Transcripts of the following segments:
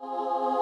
Oh.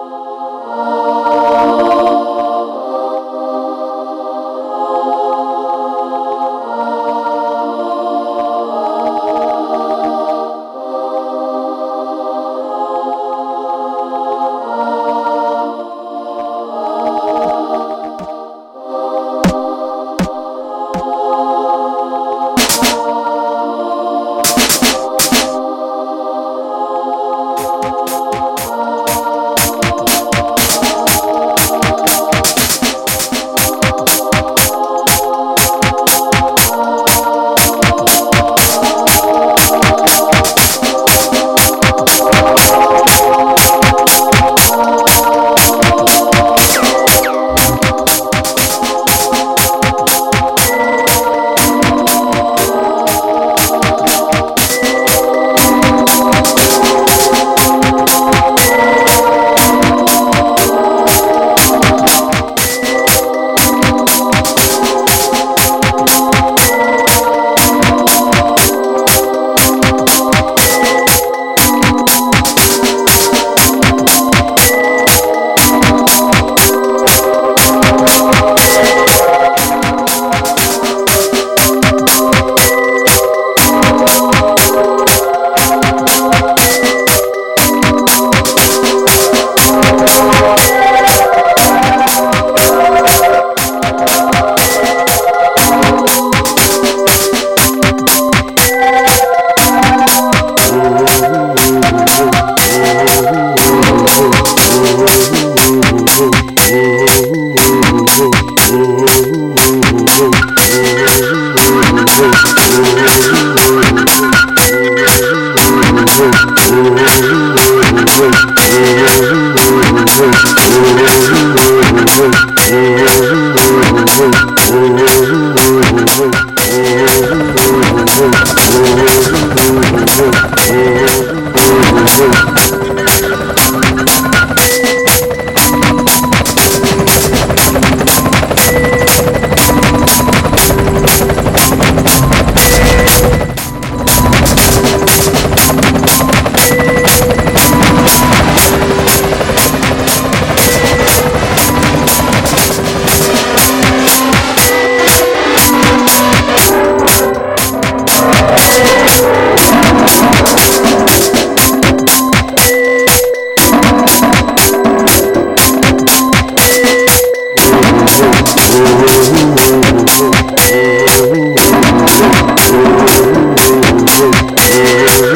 Yeah.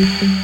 Thank